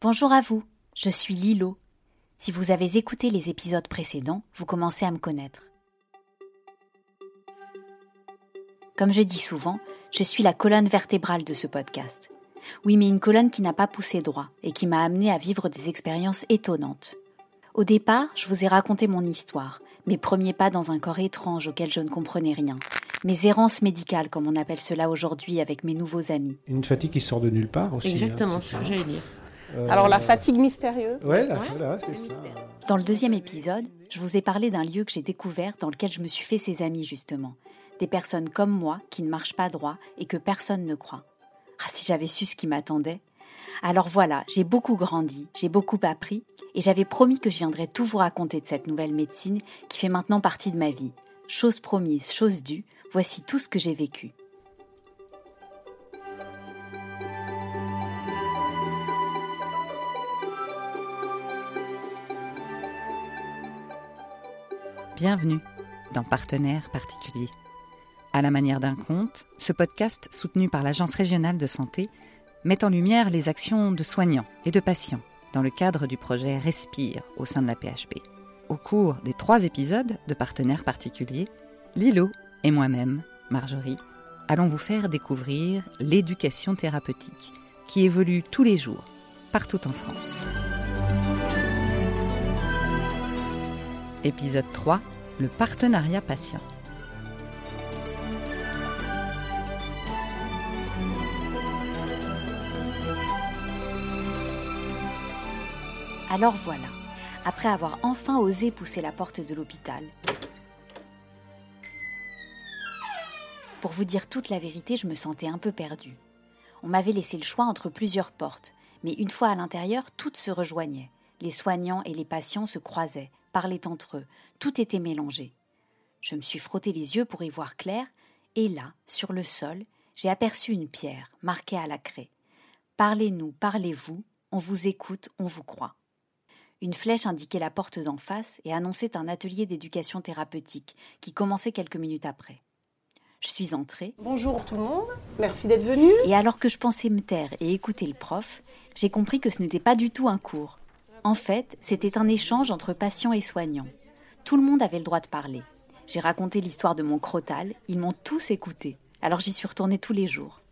Bonjour à vous, je suis Lilo. Si vous avez écouté les épisodes précédents, vous commencez à me connaître. Comme je dis souvent, je suis la colonne vertébrale de ce podcast. Oui, mais une colonne qui n'a pas poussé droit et qui m'a amené à vivre des expériences étonnantes. Au départ, je vous ai raconté mon histoire, mes premiers pas dans un corps étrange auquel je ne comprenais rien, mes errances médicales, comme on appelle cela aujourd'hui avec mes nouveaux amis. Une fatigue qui sort de nulle part aussi. Exactement, hein, c'est ce que j'allais dire. Euh, Alors la fatigue mystérieuse. Ouais, la, Ouais, voilà, c'est ça. mystère. Dans le deuxième épisode, je vous ai parlé d'un lieu que j'ai découvert dans lequel je me suis fait ses amis justement. Des personnes comme moi qui ne marchent pas droit et que personne ne croit. Ah, si j'avais su ce qui m'attendait. Alors voilà, j'ai beaucoup grandi, j'ai beaucoup appris et j'avais promis que je viendrais tout vous raconter de cette nouvelle médecine qui fait maintenant partie de ma vie. Chose promise, chose due, voici tout ce que j'ai vécu. Bienvenue dans Partenaires particuliers. À la manière d'un conte, ce podcast, soutenu par l'Agence régionale de santé, met en lumière les actions de soignants et de patients dans le cadre du projet Respire au sein de la PHP. Au cours des trois épisodes de Partenaires particuliers, Lilo et moi-même, Marjorie, allons vous faire découvrir l'éducation thérapeutique qui évolue tous les jours, partout en France. Épisode 3, le partenariat patient. Alors voilà, après avoir enfin osé pousser la porte de l'hôpital, pour vous dire toute la vérité, je me sentais un peu perdue. On m'avait laissé le choix entre plusieurs portes, mais une fois à l'intérieur, toutes se rejoignaient. Les soignants et les patients se croisaient, parlaient entre eux, tout était mélangé. Je me suis frotté les yeux pour y voir clair, et là, sur le sol, j'ai aperçu une pierre marquée à la craie. Parlez-nous, parlez-vous, on vous écoute, on vous croit. Une flèche indiquait la porte d'en face et annonçait un atelier d'éducation thérapeutique qui commençait quelques minutes après. Je suis entrée, Bonjour tout le monde, merci d'être venu. et alors que je pensais me taire et écouter le prof, j'ai compris que ce n'était pas du tout un cours. En fait, c'était un échange entre patients et soignants. Tout le monde avait le droit de parler. J'ai raconté l'histoire de mon crotal, ils m'ont tous écouté, alors j'y suis retournée tous les jours.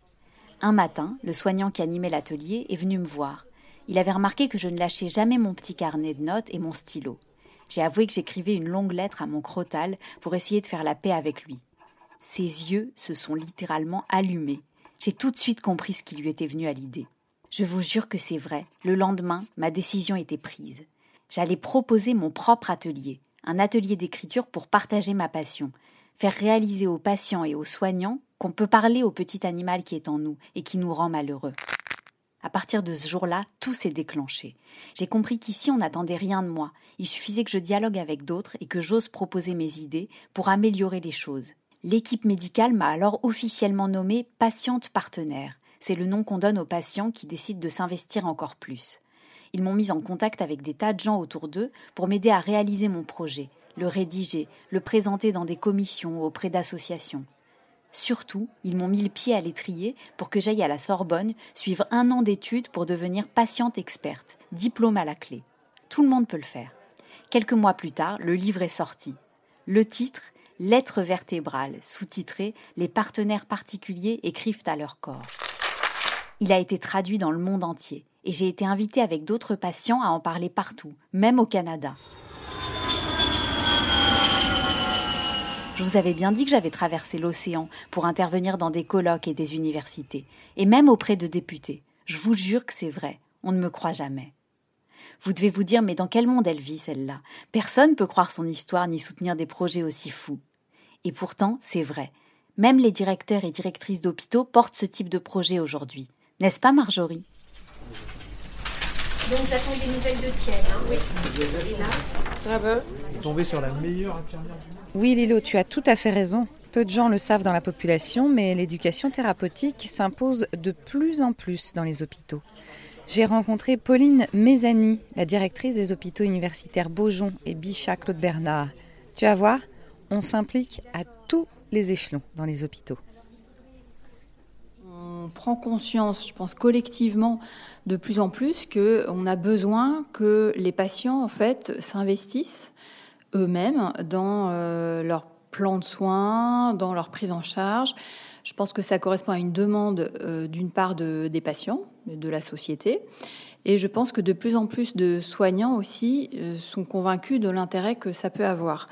Un matin, le soignant qui animait l'atelier est venu me voir. Il avait remarqué que je ne lâchais jamais mon petit carnet de notes et mon stylo. J'ai avoué que j'écrivais une longue lettre à mon crotal pour essayer de faire la paix avec lui. Ses yeux se sont littéralement allumés. J'ai tout de suite compris ce qui lui était venu à l'idée. Je vous jure que c'est vrai. Le lendemain, ma décision était prise. J'allais proposer mon propre atelier, un atelier d'écriture pour partager ma passion, faire réaliser aux patients et aux soignants qu'on peut parler au petit animal qui est en nous et qui nous rend malheureux. À partir de ce jour-là, tout s'est déclenché. J'ai compris qu'ici on n'attendait rien de moi. Il suffisait que je dialogue avec d'autres et que j'ose proposer mes idées pour améliorer les choses. L'équipe médicale m'a alors officiellement nommée patiente partenaire. C'est le nom qu'on donne aux patients qui décident de s'investir encore plus. Ils m'ont mis en contact avec des tas de gens autour d'eux pour m'aider à réaliser mon projet, le rédiger, le présenter dans des commissions auprès d'associations. Surtout, ils m'ont mis le pied à l'étrier pour que j'aille à la Sorbonne suivre un an d'études pour devenir patiente experte, diplôme à la clé. Tout le monde peut le faire. Quelques mois plus tard, le livre est sorti. Le titre Lettres vertébrales, sous-titré Les partenaires particuliers écrivent à leur corps. Il a été traduit dans le monde entier et j'ai été invitée avec d'autres patients à en parler partout, même au Canada. Je vous avais bien dit que j'avais traversé l'océan pour intervenir dans des colloques et des universités, et même auprès de députés. Je vous jure que c'est vrai, on ne me croit jamais. Vous devez vous dire, mais dans quel monde elle vit celle-là? Personne ne peut croire son histoire ni soutenir des projets aussi fous. Et pourtant, c'est vrai. Même les directeurs et directrices d'hôpitaux portent ce type de projet aujourd'hui. N'est-ce pas, Marjorie? Donc j'attends des nouvelles de Thiel. Hein. Oui. Et là, Ah ben, tombé sur la meilleure infirmière du monde. Oui, Lilo, tu as tout à fait raison. Peu de gens le savent dans la population, mais l'éducation thérapeutique s'impose de plus en plus dans les hôpitaux. J'ai rencontré Pauline Mézani, la directrice des hôpitaux universitaires Beaujon et Bichat Claude Bernard. Tu vas voir, on s'implique à tous les échelons dans les hôpitaux. On prend conscience, je pense collectivement, de plus en plus qu'on a besoin que les patients en fait s'investissent eux-mêmes dans euh, leur plan de soins, dans leur prise en charge. Je pense que ça correspond à une demande euh, d'une part de, des patients, de la société, et je pense que de plus en plus de soignants aussi euh, sont convaincus de l'intérêt que ça peut avoir.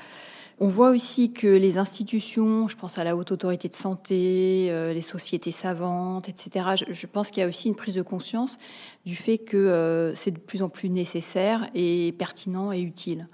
On voit aussi que les institutions, je pense à la haute autorité de santé, euh, les sociétés savantes, etc., je, pense qu'il y a aussi une prise de conscience du fait que euh, c'est de plus en plus nécessaire et pertinent et utile.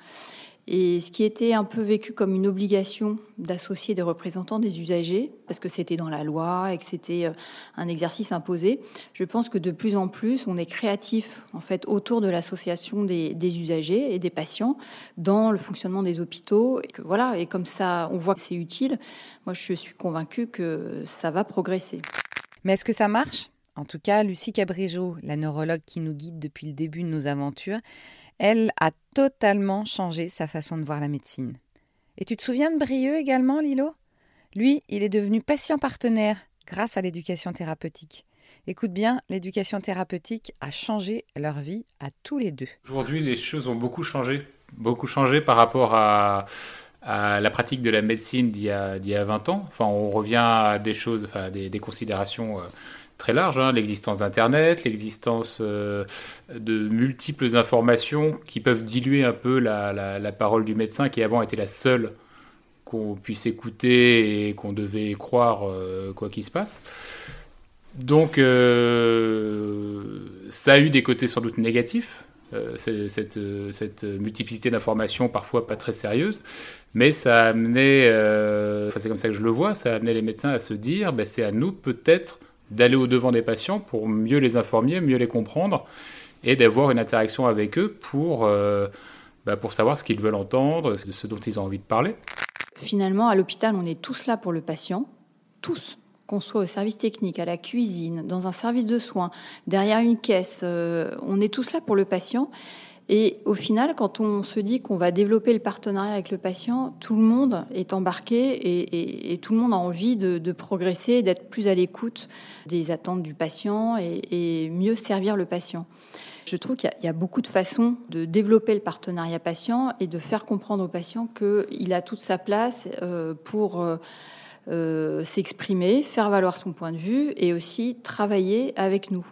Et ce qui était un peu vécu comme une obligation d'associer des représentants des usagers, parce que c'était dans la loi et que c'était euh, un exercice imposé, je pense que de plus en plus, on est créatif en fait autour de l'association des, usagers et des patients dans le fonctionnement des hôpitaux. Et voilà, et comme ça, on voit que c'est utile. Moi, je suis convaincue que ça va progresser. Mais est-ce que ça marche? En tout cas, Lucie Cabrigeau, la neurologue qui nous guide depuis le début de nos aventures, elle a totalement changé sa façon de voir la médecine. Et tu te souviens de Brieux également, Lilo? Lui, il est devenu patient partenaire grâce à l'éducation thérapeutique. Écoute bien, l'éducation thérapeutique a changé leur vie à tous les deux. Aujourd'hui, les choses ont beaucoup changé. Beaucoup changé par rapport à, la pratique de la médecine d'il y, a 20 ans. Enfin, on revient à des choses, enfin, des, considérations. Euh, très large, hein, l'existence d'Internet, l'existence euh, de multiples informations qui peuvent diluer un peu la, parole du médecin qui avant était la seule qu'on puisse écouter et qu'on devait croire euh, quoi qu'il se passe. Donc euh, ça a eu des côtés sans doute négatifs, cette, cette, multiplicité d'informations parfois pas très sérieuses, mais ça a amené, c'est comme ça que je le vois, ça a amené les médecins à se dire, ben, c'est à nous peut-être d'aller au-devant des patients pour mieux les informer, mieux les comprendre et d'avoir une interaction avec eux pour, euh, bah, pour savoir ce qu'ils veulent entendre, ce dont ils ont envie de parler. Finalement, à l'hôpital, on est tous là pour le patient, tous qu'on soit au service technique, à la cuisine, dans un service de soins, derrière une caisse, euh, on est tous là pour le patient. Et au final, quand on se dit qu'on va développer le partenariat avec le patient, tout le monde est embarqué et, tout le monde a envie de, progresser, d'être plus à l'écoute des attentes du patient et, mieux servir le patient. Je trouve qu'il y, a beaucoup de façons de développer le partenariat patient et de faire comprendre au patient qu'il a toute sa place euh, pour euh, euh, s'exprimer, faire valoir son point de vue et aussi travailler avec nous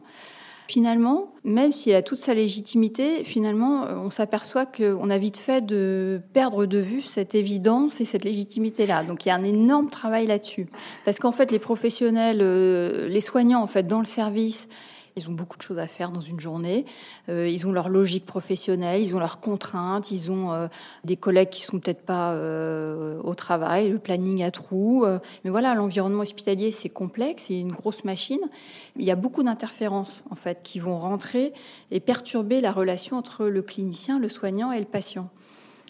finalement, même s'il a toute sa légitimité, finalement, euh, on s'aperçoit qu'on a vite fait de perdre de vue cette évidence et cette légitimité-là. Donc il y a un énorme travail là-dessus. Parce qu'en fait, les professionnels, euh, les soignants, en fait, dans le service, ils ont beaucoup de choses à faire dans une journée. Euh, ils ont leur logique professionnelle, ils ont leurs contraintes, ils ont euh, des collègues qui sont peut-être pas euh, au travail, le planning à trous. mais voilà, l'environnement hospitalier, c'est complexe, c'est une grosse machine. Il y a beaucoup d'interférences en fait qui vont rentrer et perturber la relation entre le clinicien, le soignant et le patient.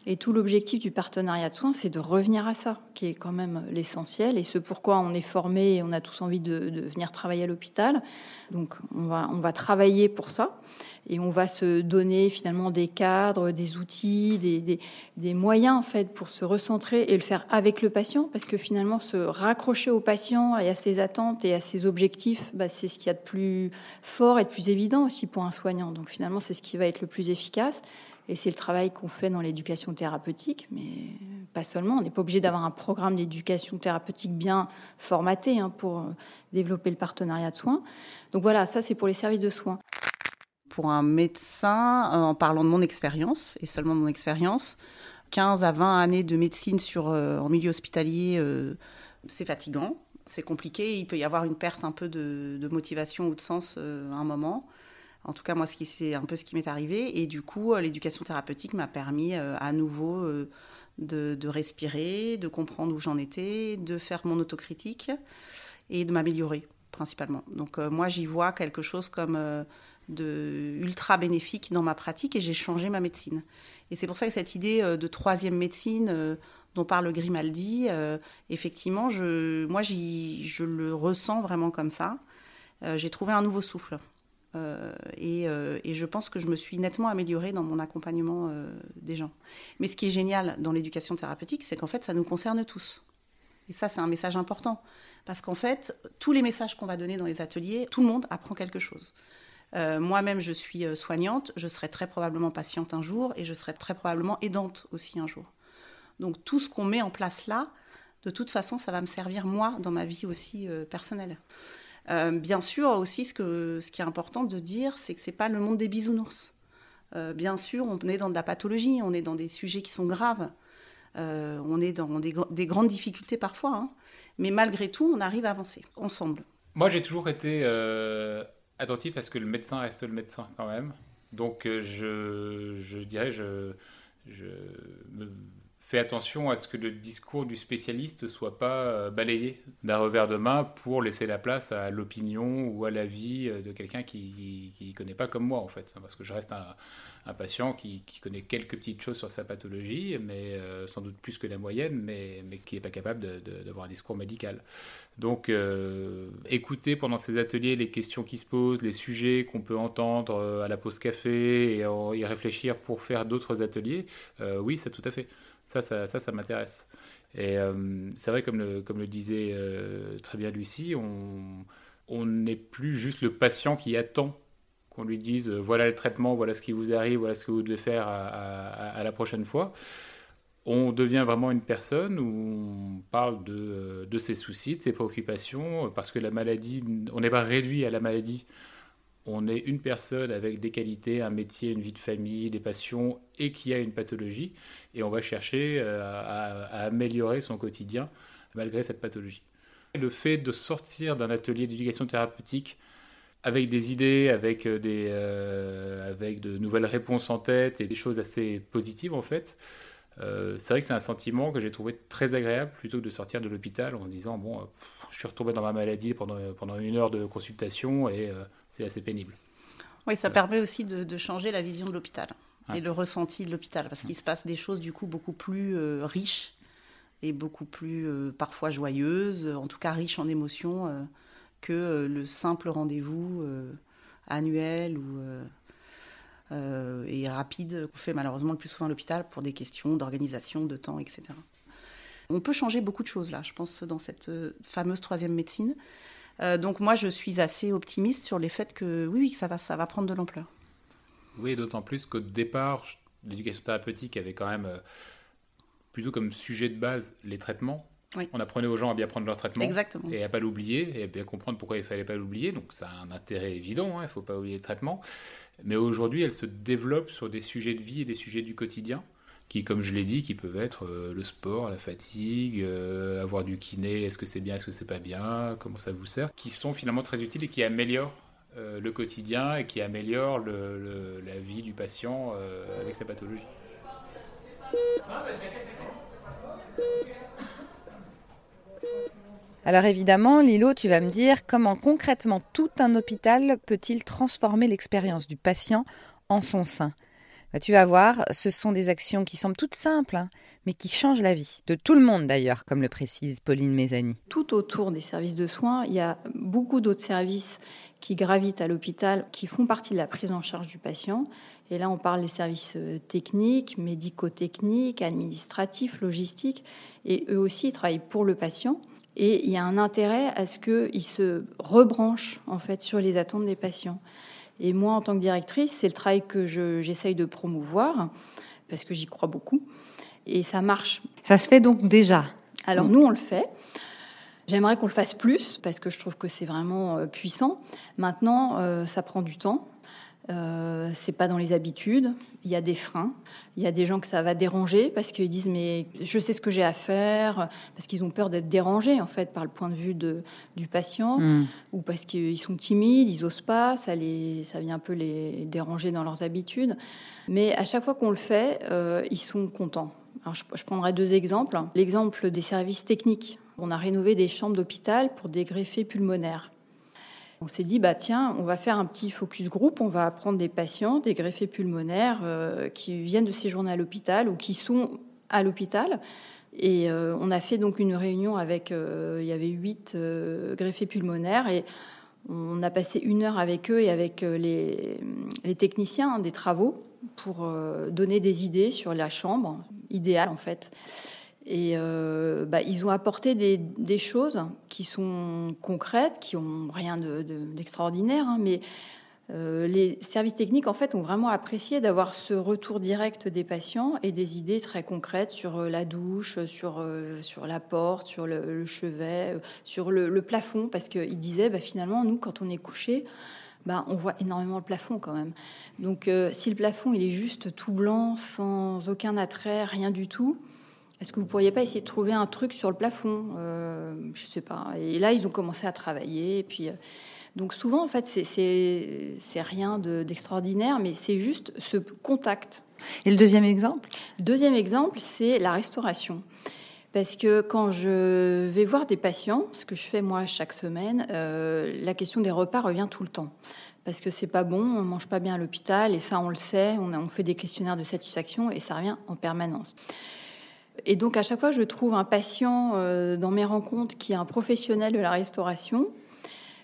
Et tout l'objectif du partenariat de soins, c'est de revenir à ça, qui est quand même l'essentiel, et ce pourquoi on est formé et on a tous envie de, venir travailler à l'hôpital. Donc on va, on va travailler pour ça, et on va se donner finalement des cadres, des outils, des, des, moyens en fait pour se recentrer et le faire avec le patient, parce que finalement se raccrocher au patient et à ses attentes et à ses objectifs, bah, c'est ce qu'il y a de plus fort et de plus évident aussi pour un soignant. Donc finalement c'est ce qui va être le plus efficace. Et c'est le travail qu'on fait dans l'éducation thérapeutique, mais pas seulement. On n'est pas obligé d'avoir un programme d'éducation thérapeutique bien formaté hein, pour euh, développer le partenariat de soins. Donc voilà, ça c'est pour les services de soins. Pour un médecin, euh, en parlant de mon expérience, et seulement de mon expérience, 15 à 20 années de médecine sur, euh, en milieu hospitalier, c'est fatigant, c'est compliqué, il peut y avoir une perte un peu de, de motivation ou de sens à un moment. En tout cas, moi, c'est un peu ce qui m'est arrivé. Et du coup, euh, l'éducation thérapeutique m'a permis euh, à nouveau euh, de, respirer, de comprendre où j'en étais, de faire mon autocritique et de m'améliorer principalement. Donc moi, j'y vois quelque chose comme de ultra bénéfique dans ma pratique et j'ai changé ma médecine. Et c'est pour ça que cette idée de troisième médecine dont parle Grimaldi, effectivement, moi, je le ressens vraiment comme ça. j'ai trouvé un nouveau souffle. Euh, euh, et, je pense que je me suis nettement améliorée dans mon accompagnement euh, des gens. Mais ce qui est génial dans l'éducation thérapeutique, c'est qu'en fait, ça nous concerne tous. Et ça, c'est un message important. Parce qu'en fait, tous les messages qu'on va donner dans les ateliers, tout le monde apprend quelque chose. Moi-même, je suis soignante, je serai très probablement patiente un jour et je serai très probablement aidante aussi un jour. Donc tout ce qu'on met en place là, de toute façon, ça va me servir moi dans ma vie aussi euh, bien sûr, aussi, ce, ce qui est important de dire, c'est que c'est pas le monde des bisounours. bien sûr, on est dans de la pathologie, on est dans des sujets qui sont graves, on est dans des, grandes difficultés parfois, hein. mais malgré tout, on arrive à avancer ensemble. Moi, j'ai toujours été attentif à ce que le médecin reste le médecin quand même. Donc euh, je, je dirais, je, je me fais attention à ce que le discours du spécialiste soit pas euh, balayé d'un revers de main pour laisser la place à l'opinion ou à l'avis euh, de quelqu'un qui ne connaît pas comme moi en fait. Parce que je reste un, patient qui, connaît quelques petites choses sur sa pathologie, mais sans doute plus que la moyenne, mais, qui n'est pas capable d'avoir un discours médical. Donc, euh, écouter pendant ces ateliers les questions qui se posent, les sujets qu'on peut entendre euh, à la pause café et y réfléchir pour faire d'autres ateliers, euh, oui, ça tout à fait. Ça, ça, ça, m'intéresse. Et c'est vrai, comme le, comme le disait très bien Lucie, on n'est plus juste le patient qui attend qu'on lui dise voilà le traitement, voilà ce qui vous arrive, voilà ce que vous devez faire à la prochaine fois on devient vraiment une personne où on parle de, de, ses soucis, de ses préoccupations, parce que la maladie, on n'est pas réduit à la maladie. On est une personne avec des qualités, un métier, une vie de famille, des passions et qui a une pathologie. Et on va chercher euh, à, améliorer son quotidien malgré cette pathologie. Le fait de sortir d'un atelier d'éducation thérapeutique avec des idées, avec, des, euh, avec de nouvelles réponses en tête et des choses assez positives en fait, euh, c'est vrai que c'est un sentiment que j'ai trouvé très agréable plutôt que de sortir de l'hôpital en se disant bon, euh, je suis retombé dans ma maladie pendant, pendant une heure de consultation et euh, c'est assez pénible. Oui, ça permet aussi de, changer la vision de l'hôpital et le ressenti de l'hôpital parce qu'il se passe des choses du coup beaucoup plus riches et beaucoup plus parfois joyeuses, en tout cas riches en émotions que le simple rendez-vous annuel ou euh, et rapide qu'on fait malheureusement le plus souvent à l'hôpital pour des questions d'organisation, de temps, etc. On peut changer beaucoup de choses là, je pense, dans cette euh, fameuse troisième médecine. Euh, donc moi, je suis assez optimiste sur les faits que oui, oui, ça va, ça va prendre de l'ampleur. Oui, d'autant plus qu'au départ, l'éducation thérapeutique avait quand même plutôt comme sujet de base les traitements. On apprenait aux gens à bien prendre leur traitement Exactement. et à pas l'oublier et à bien comprendre pourquoi il fallait pas l'oublier. Donc ça a un intérêt évident, hein, il ne faut pas oublier le traitement. Mais aujourd'hui, elle se développe sur des sujets de vie et des sujets du quotidien qui, comme je l'ai dit, qui peuvent être euh, le sport, la fatigue, euh, avoir du kiné, est-ce que c'est bien, est-ce que c'est pas bien, comment ça vous sert, qui sont finalement très utiles et qui améliorent euh, le quotidien et qui améliorent la vie du patient avec sa pathologie. Alors évidemment, Lilo, tu vas me dire comment concrètement tout un hôpital peut-il transformer l'expérience du patient en son sein? Bah, tu vas voir, ce sont des actions qui semblent toutes simples, hein, mais qui changent la vie, de tout le monde d'ailleurs, comme le précise Pauline Mézani. Tout autour des services de soins, il y a beaucoup d'autres services qui gravitent à l'hôpital, qui font partie de la prise en charge du patient. Et là, on parle des services euh, techniques, médico-techniques, administratifs, logistiques. Et eux aussi, ils travaillent pour le patient. Et il y a un intérêt à ce qu'ils se rebranchent en fait sur les attentes des patients. Et moi, en tant que directrice, c'est le travail que j'essaye de promouvoir parce que j'y crois beaucoup. Et ça marche. Ça se fait donc déjà. Alors nous, on le fait. J'aimerais qu'on le fasse plus parce que je trouve que c'est vraiment euh, puissant. Maintenant, euh, ça prend du temps. Euh, c'est pas dans les habitudes. Il y a des freins. Il y a des gens que ça va déranger parce qu'ils disent mais je sais ce que j'ai à faire parce qu'ils ont peur d'être dérangés en fait par le point de vue de, du patient hmm. ou parce qu'ils sont timides, ils osent pas. Ça les, ça vient un peu les déranger dans leurs habitudes. Mais à chaque fois qu'on le fait, euh, ils sont contents. Alors je, je prendrai deux exemples. L'exemple des services techniques. On a rénové des chambres d'hôpital pour des greffés pulmonaires. On s'est dit, bah tiens, on va faire un petit focus group, on va prendre des patients, des greffés pulmonaires euh, qui viennent de séjourner à l'hôpital ou qui sont à l'hôpital. Et euh, on a fait donc une réunion avec, euh, il y avait huit greffés pulmonaires et on a passé une heure avec eux et avec les, techniciens des travaux pour donner des idées sur la chambre idéale en fait. Et euh, bah, ils ont apporté des, choses qui sont concrètes, qui ont rien d'extraordinaire, de, hein, mais euh, les services techniques, en fait, ont vraiment apprécié d'avoir ce retour direct des patients et des idées très concrètes sur euh, la douche, sur, sur la porte, sur le, chevet, sur le, plafond, parce qu'ils disaient, bah, finalement, nous, quand on est couché, bah, on voit énormément le plafond quand même. Donc, si le plafond, il est juste tout blanc, sans aucun attrait, rien du tout, est-ce que vous pourriez pas essayer de trouver un truc sur le plafond Je sais pas. Et là, ils ont commencé à travailler, et puis donc souvent, en fait, c'est rien d'extraordinaire, mais c'est juste ce contact. Et le deuxième exemple? Le deuxième exemple, c'est la restauration. Parce que quand je vais voir des patients, ce que je fais moi chaque semaine, euh, la question des repas revient tout le temps. Parce que c'est pas bon, on mange pas bien à l'hôpital, et ça on le sait, on, on fait des questionnaires de satisfaction, et ça revient en permanence. Et donc à chaque fois, je trouve un patient euh, dans mes rencontres qui est un professionnel de la restauration,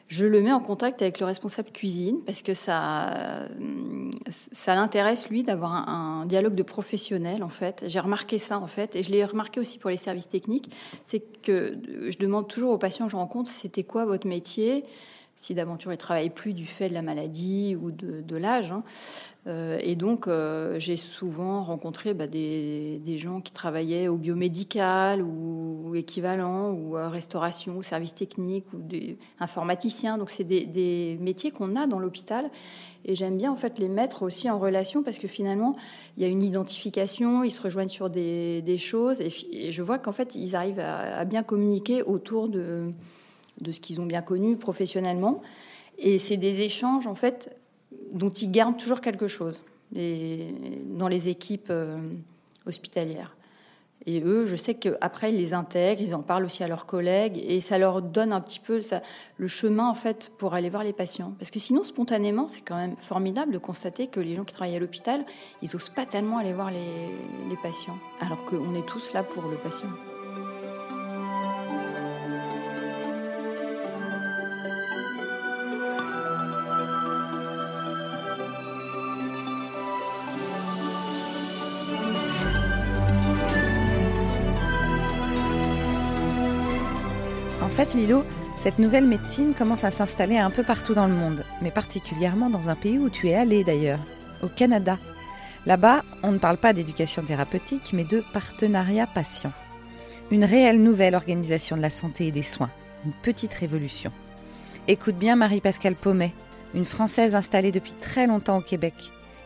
je le mets en contact avec le responsable cuisine parce que ça, ça l'intéresse lui d'avoir un, dialogue de professionnel en fait. J'ai remarqué ça en fait et je l'ai remarqué aussi pour les services techniques. C'est que je demande toujours aux patients que je rencontre c'était quoi votre métier? Si d'aventure ils travaillent plus du fait de la maladie ou de, l'âge. Hein. Euh, et donc, euh, j'ai souvent rencontré bah, des, gens qui travaillaient au biomédical ou, équivalent, ou à restauration, ou service technique, ou des informaticiens. Donc, c'est des, métiers qu'on a dans l'hôpital. Et j'aime bien en fait les mettre aussi en relation parce que finalement, il y a une identification, ils se rejoignent sur des, choses. Et, je vois qu'en fait, ils arrivent à, bien communiquer autour de, de ce qu'ils ont bien connu professionnellement. Et c'est des échanges en fait dont ils gardent toujours quelque chose dans les équipes euh, hospitalières. Et eux, je sais qu'après, ils les intègrent, ils en parlent aussi à leurs collègues, et ça leur donne un petit peu le chemin, en fait, pour aller voir les patients. Parce que sinon, spontanément, c'est quand même formidable de constater que les gens qui travaillent à l'hôpital, ils n'osent pas tellement aller voir les patients, alors qu'on est tous là pour le patient. Lilo, cette nouvelle médecine commence à s'installer un peu partout dans le monde, mais particulièrement dans un pays où tu es allé d'ailleurs, au Canada. Là-bas, on ne parle pas d'éducation thérapeutique, mais de partenariat patient. Une réelle nouvelle organisation de la santé et des soins, une petite révolution. Écoute bien Marie-Pascale Paumet, une Française installée depuis très longtemps au Québec.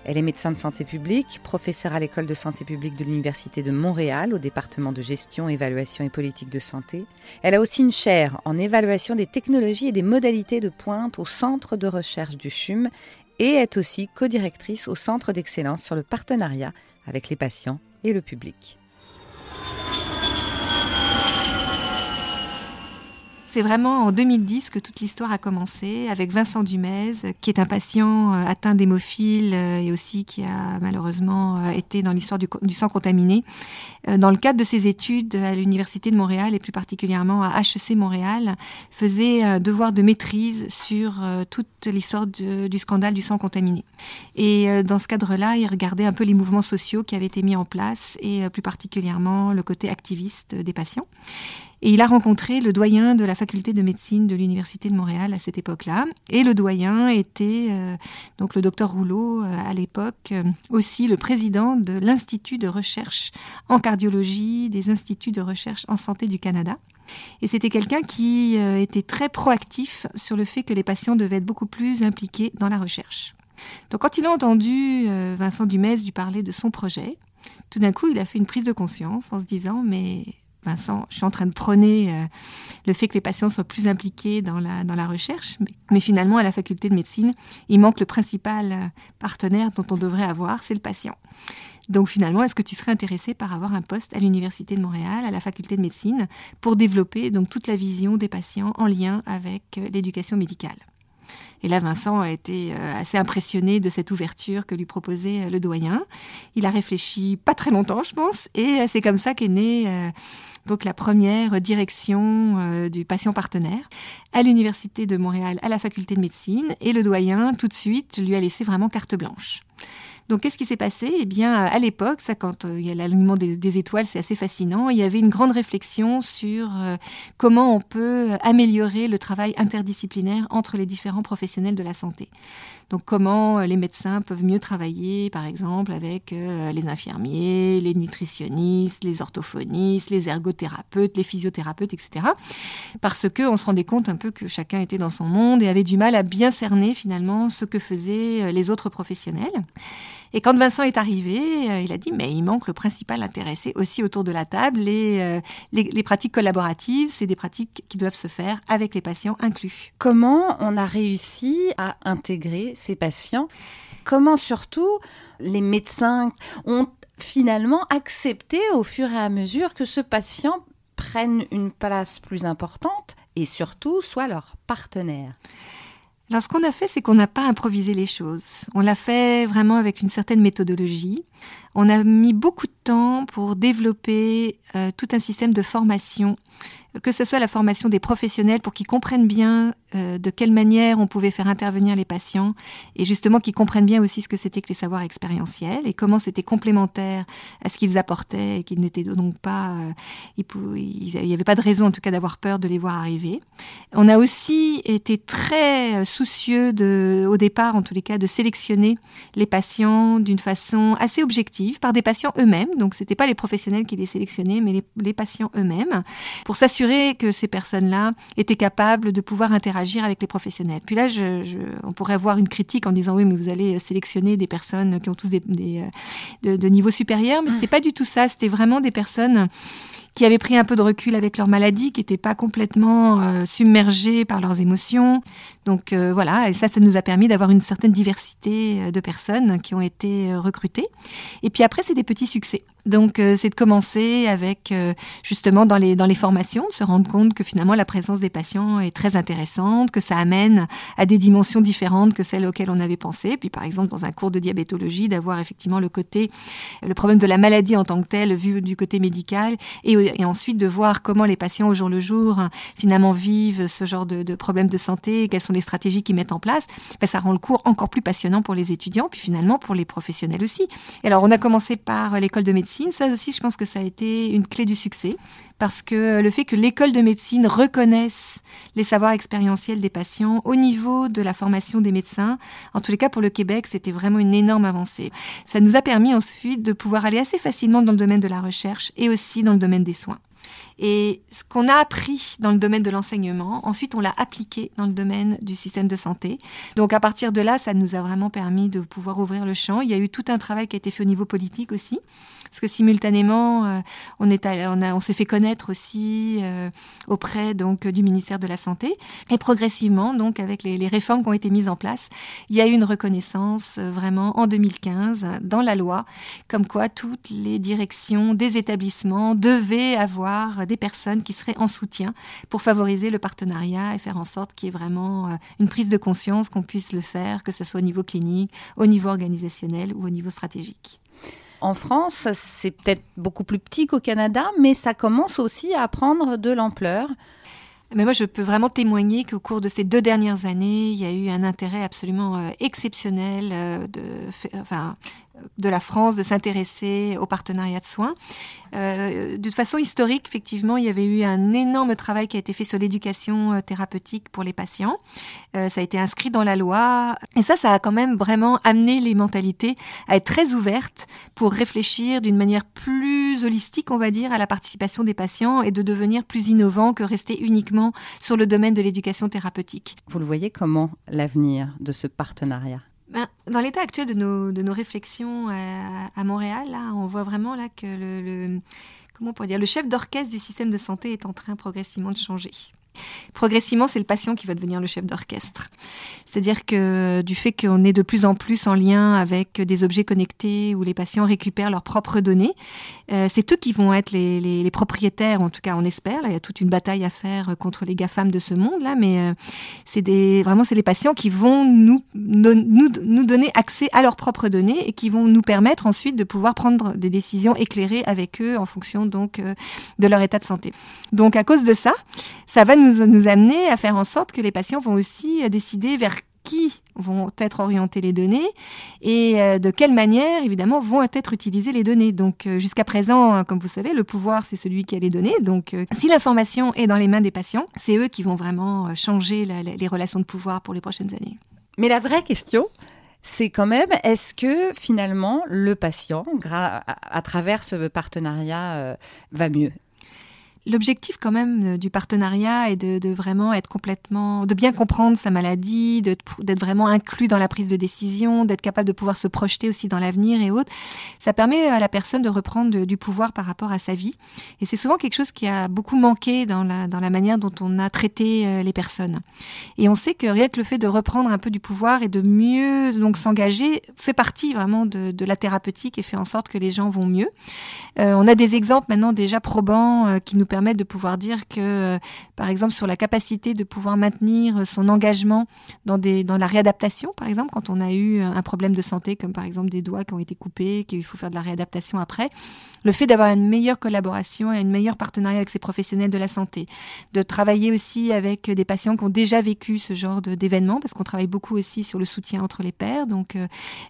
Elle est médecin de santé publique, professeure à l'école de santé publique de l'Université de Montréal au département de gestion, évaluation et politique de santé. Elle a aussi une chaire en évaluation des technologies et des modalités de pointe au centre de recherche du CHUM et est aussi codirectrice au centre d'excellence sur le partenariat avec les patients et le public. C'est vraiment en 2010 que toute l'histoire a commencé avec Vincent Dumez, qui est un patient euh, atteint d'hémophile euh, et aussi qui a malheureusement euh, été dans l'histoire du, sang contaminé. Dans le cadre de ses études à l'Université de Montréal et plus particulièrement à HEC Montréal, faisait un devoir de maîtrise sur toute l'histoire du scandale du sang contaminé. Et dans ce cadre-là, il regardait un peu les mouvements sociaux qui avaient été mis en place et plus particulièrement le côté activiste des patients. Et il a rencontré le doyen de la faculté de médecine de l'Université de Montréal à cette époque-là. Et le doyen était euh, donc le docteur Rouleau euh, à l'époque, euh, aussi le président de l'Institut de recherche en cardiologie des instituts de recherche en santé du Canada. Et c'était quelqu'un qui était très proactif sur le fait que les patients devaient être beaucoup plus impliqués dans la recherche. Donc quand il a entendu Vincent Dumez lui parler de son projet, tout d'un coup, il a fait une prise de conscience en se disant mais Vincent, je suis en train de prôner euh, le fait que les patients soient plus impliqués dans la, dans la recherche, mais, finalement, à la faculté de médecine, il manque le principal euh, partenaire dont on devrait avoir, c'est le patient. Donc finalement, est-ce que tu serais intéressé par avoir un poste à l'Université de Montréal, à la faculté de médecine, pour développer donc toute la vision des patients en lien avec euh, l'éducation médicale? Et là, Vincent a été euh, assez impressionné de cette ouverture que lui proposait euh, le doyen. Il a réfléchi pas très longtemps, je pense, et euh, c'est comme ça qu'est née donc la première direction du patient partenaire à l'université de Montréal, à la faculté de médecine, et le doyen tout de suite lui a laissé vraiment carte blanche. Donc, qu'est-ce qui s'est passé? Eh bien, à l'époque, ça, quand euh, il y a l'alignement des, étoiles, c'est assez fascinant. Il y avait une grande réflexion sur euh, comment on peut améliorer le travail interdisciplinaire entre les différents professionnels de la santé. Donc, comment euh, les médecins peuvent mieux travailler, par exemple, avec les infirmiers, les nutritionnistes, les orthophonistes, les ergothérapeutes, les physiothérapeutes, etc. Parce que on se rendait compte un peu que chacun était dans son monde et avait du mal à bien cerner finalement ce que faisaient les autres professionnels. Et quand Vincent est arrivé, euh, il a dit, mais il manque le principal intéressé aussi autour de la table. Les, euh, les, pratiques collaboratives, c'est des pratiques qui doivent se faire avec les patients inclus. Comment on a réussi à intégrer ces patients? Comment surtout les médecins ont finalement accepté au fur et à mesure que ce patient prenne une place plus importante et surtout soit leur partenaire? Alors, ce qu'on a fait, c'est qu'on n'a pas improvisé les choses. On l'a fait vraiment avec une certaine méthodologie. On a mis beaucoup de temps pour développer euh, tout un système de formation que ce soit la formation des professionnels pour qu'ils comprennent bien euh, de quelle manière on pouvait faire intervenir les patients et justement qu'ils comprennent bien aussi ce que c'était que les savoirs expérientiels et comment c'était complémentaire à ce qu'ils apportaient et qu'ils n'étaient donc pas, euh, il n'y avait pas de raison en tout cas d'avoir peur de les voir arriver. On a aussi été très euh, soucieux de, au départ en tous les cas, de sélectionner les patients d'une façon assez objective par des patients eux-mêmes. Donc c'était pas les professionnels qui les sélectionnaient, mais les, les patients eux-mêmes pour s'assurer que ces personnes-là étaient capables de pouvoir interagir avec les professionnels. Puis là, je, on pourrait avoir une critique en disant oui, mais vous allez sélectionner des personnes qui ont tous des, euh, de, de, niveau supérieur, mais c'était pas du tout ça. C'était vraiment des personnes qui avaient pris un peu de recul avec leur maladie, qui n'étaient pas complètement euh, submergés par leurs émotions. Donc euh, voilà, et ça, ça nous a permis d'avoir une certaine diversité euh, de personnes qui ont été recrutées. Et puis après, c'est des petits succès. Donc c'est de commencer avec justement dans les, dans les formations, de se rendre compte que finalement la présence des patients est très intéressante, que ça amène à des dimensions différentes que celles auxquelles on avait pensé. Puis par exemple dans un cours de diabétologie, d'avoir effectivement le côté, le problème de la maladie en tant que tel vu du côté médical et et ensuite de voir comment les patients au jour le jour finalement vivent ce genre de, problèmes de santé, quelles sont les stratégies qu'ils mettent en place, ben, ça rend le cours encore plus passionnant pour les étudiants, puis finalement pour les professionnels aussi. Et alors on a commencé par l'école de médecine, ça aussi je pense que ça a été une clé du succès parce que le fait que l'école de médecine reconnaisse les savoirs expérientiels des patients au niveau de la formation des médecins, en tous les cas pour le Québec, c'était vraiment une énorme avancée. Ça nous a permis ensuite de pouvoir aller assez facilement dans le domaine de la recherche et aussi dans le domaine des soins. Et ce qu'on a appris dans le domaine de l'enseignement, ensuite on l'a appliqué dans le domaine du système de santé. Donc à partir de là, ça nous a vraiment permis de pouvoir ouvrir le champ. Il y a eu tout un travail qui a été fait au niveau politique aussi, parce que simultanément, euh, on, s'est fait connaître aussi euh, auprès donc du ministère de la Santé. Et progressivement, donc avec les, les, réformes qui ont été mises en place, il y a eu une reconnaissance euh, vraiment en 2015 dans la loi, comme quoi toutes les directions des établissements devaient avoir des personnes qui seraient en soutien pour favoriser le partenariat et faire en sorte qu'il y ait vraiment euh, une prise de conscience qu'on puisse le faire, que ce soit au niveau clinique, au niveau organisationnel ou au niveau stratégique. En France, c'est peut-être beaucoup plus petit qu'au Canada, mais ça commence aussi à prendre de l'ampleur. Mais moi, je peux vraiment témoigner qu'au cours de ces deux dernières années, il y a eu un intérêt absolument euh, exceptionnel euh, de, enfin, de la France de s'intéresser au partenariat de soins. Euh, de façon historique, effectivement, il y avait eu un énorme travail qui a été fait sur l'éducation euh, thérapeutique pour les patients. Euh, ça a été inscrit dans la loi. Et ça, ça a quand même vraiment amené les mentalités à être très ouvertes pour réfléchir d'une manière plus holistique, on va dire, à la participation des patients et de devenir plus innovant que rester uniquement sur le domaine de l'éducation thérapeutique. Vous le voyez comment l'avenir de ce partenariat? Ben, dans l'état actuel de nos, de nos réflexions à, Montréal, on voit vraiment là que le, le comment on pourrait dire, le chef d'orchestre du système de santé est en train progressivement de changer. Progressivement, c'est le patient qui va devenir le chef d'orchestre. C'est-à-dire que du fait qu'on est de plus en plus en lien avec des objets connectés où les patients récupèrent leurs propres données, euh, c'est eux qui vont être les, propriétaires, en tout cas on espère. Il y a toute une bataille à faire contre les GAFAM de ce monde-là, mais euh, c'est vraiment c'est les patients qui vont nous, nous, nous donner accès à leurs propres données et qui vont nous permettre ensuite de pouvoir prendre des décisions éclairées avec eux en fonction donc euh, de leur état de santé. Donc à cause de ça, ça va nous, amener à faire en sorte que les patients vont aussi décider vers qui vont être orientées les données et euh, de quelle manière, évidemment, vont être utilisées les données. Donc, euh, jusqu'à présent, hein, comme vous savez, le pouvoir, c'est celui qui a les données. Donc, euh, si l'information est dans les mains des patients, c'est eux qui vont vraiment changer les relations de pouvoir pour les prochaines années. Mais la vraie question, c'est quand même, est-ce que finalement le patient, à, travers ce partenariat, va mieux? L'objectif quand même euh, du partenariat est de, vraiment être complètement, de bien comprendre sa maladie, d'être vraiment inclus dans la prise de décision, d'être capable de pouvoir se projeter aussi dans l'avenir et autres. Ça permet à la personne de reprendre du pouvoir par rapport à sa vie. Et c'est souvent quelque chose qui a beaucoup manqué dans la, dans la manière dont on a traité euh, les personnes. Et on sait que rien que le fait de reprendre un peu du pouvoir et de mieux donc s'engager fait partie vraiment de, de, la thérapeutique et fait en sorte que les gens vont mieux. Euh, on a des exemples maintenant déjà probants qui nous permettre de pouvoir dire que, euh, par exemple, sur la capacité de pouvoir maintenir son engagement dans, des, dans la réadaptation, par exemple, quand on a eu un problème de santé, comme par exemple des doigts qui ont été coupés, qu'il faut faire de la réadaptation après, le fait d'avoir une meilleure collaboration et une meilleure partenariat avec ces professionnels de la santé, de travailler aussi avec des patients qui ont déjà vécu ce genre d'événements, parce qu'on travaille beaucoup aussi sur le soutien entre les pairs, donc euh,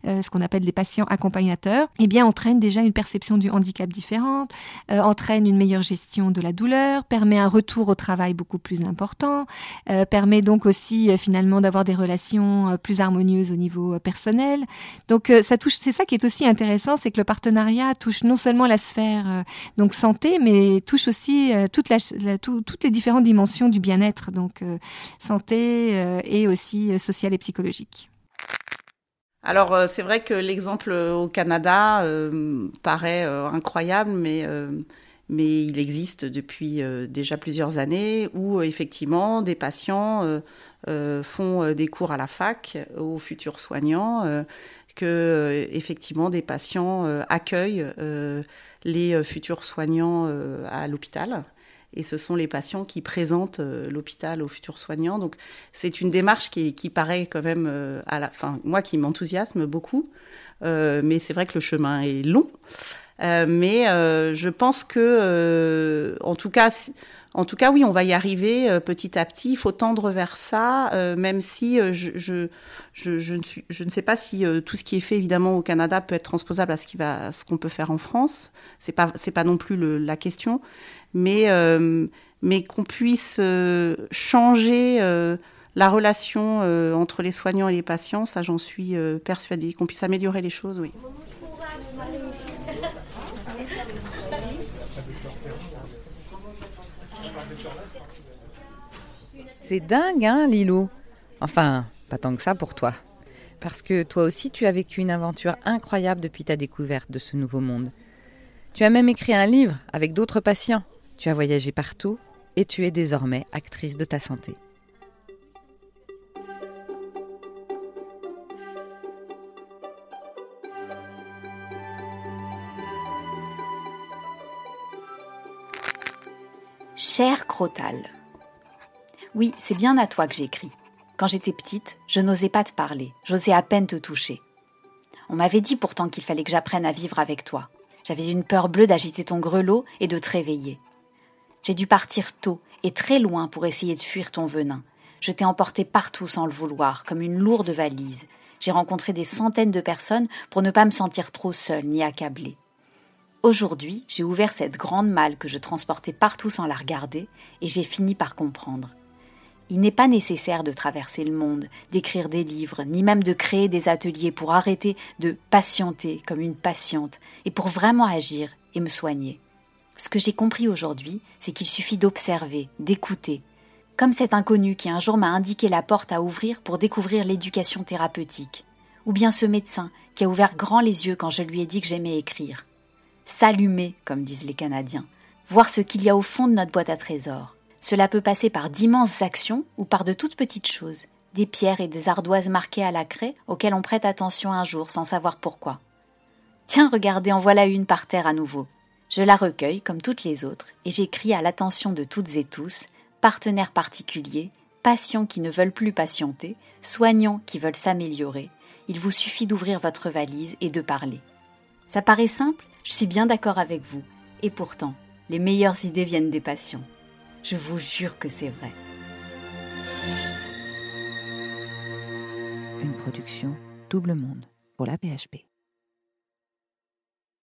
euh, ce qu'on appelle les patients accompagnateurs, eh bien entraîne déjà une perception du handicap différente, entraîne une meilleure gestion de la douleur, permet un retour au travail beaucoup plus important, euh, permet donc aussi euh, finalement d'avoir des relations euh, plus harmonieuses au niveau personnel. Donc ça touche, c'est ça qui est aussi intéressant, c'est que le partenariat touche non seulement la sphère donc santé, mais touche aussi toutes les différentes dimensions du bien-être, donc santé et aussi social et psychologique. Alors c'est vrai que l'exemple au Canada paraît incroyable, mais mais il existe depuis euh, déjà plusieurs années où euh, effectivement des patients euh, font des cours à la fac aux futurs soignants, que effectivement des patients accueillent les futurs soignants à l'hôpital. Et ce sont les patients qui présentent l'hôpital aux futurs soignants. Donc c'est une démarche qui, paraît quand même, à la, fin, moi qui m'enthousiasme beaucoup, mais c'est vrai que le chemin est long. Euh, mais euh, je pense que, euh, en tout cas, en tout cas, oui, on va y arriver petit à petit. Il faut tendre vers ça, même si je, ne sais pas si tout ce qui est fait évidemment au Canada peut être transposable à ce, qu'on peut faire en France. C'est pas, pas non plus la question, mais, mais qu'on puisse changer la relation entre les soignants et les patients, ça j'en suis persuadée. Qu'on puisse améliorer les choses, oui. C'est dingue, hein, Lilou Enfin, pas tant que ça pour toi. Parce que toi aussi, tu as vécu une aventure incroyable depuis ta découverte de ce nouveau monde. Tu as même écrit un livre avec d'autres patients. Tu as voyagé partout et tu es désormais actrice de ta santé. Cher Crotal, oui, c'est bien à toi que j'écris. Quand j'étais petite, je n'osais pas te parler, j'osais à peine te toucher. On m'avait dit pourtant qu'il fallait que j'apprenne à vivre avec toi. J'avais une peur bleue d'agiter ton grelot et de te réveiller. J'ai dû partir tôt et très loin pour essayer de fuir ton venin. Je t'ai emporté partout sans le vouloir, comme une lourde valise. J'ai rencontré des centaines de personnes pour ne pas me sentir trop seule ni accablée. Aujourd'hui, j'ai ouvert cette grande malle que je transportais partout sans la regarder, et j'ai fini par comprendre. Il n'est pas nécessaire de traverser le monde, d'écrire des livres, ni même de créer des ateliers pour arrêter de patienter comme une patiente et pour vraiment agir et me soigner. Ce que j'ai compris aujourd'hui, c'est qu'il suffit d'observer, d'écouter, comme cet inconnu qui un jour m'a indiqué la porte à ouvrir pour découvrir l'éducation thérapeutique, ou bien ce médecin qui a ouvert grand les yeux quand je lui ai dit que j'aimais écrire. S'allumer, comme disent les Canadiens, voir ce qu'il y a au fond de notre boîte à trésors, cela peut passer par d'immenses actions ou par de toutes petites choses, des pierres et des ardoises marquées à la craie auxquelles on prête attention un jour sans savoir pourquoi. Tiens, regardez, en voilà une par terre à nouveau. Je la recueille comme toutes les autres et j'écris à l'attention de toutes et tous, partenaires particuliers, patients qui ne veulent plus patienter, soignants qui veulent s'améliorer. Il vous suffit d'ouvrir votre valise et de parler. Ça paraît simple, je suis bien d'accord avec vous. Et pourtant, les meilleures idées viennent des patients. Je vous jure que c'est vrai. une production Double Monde pour la PHP.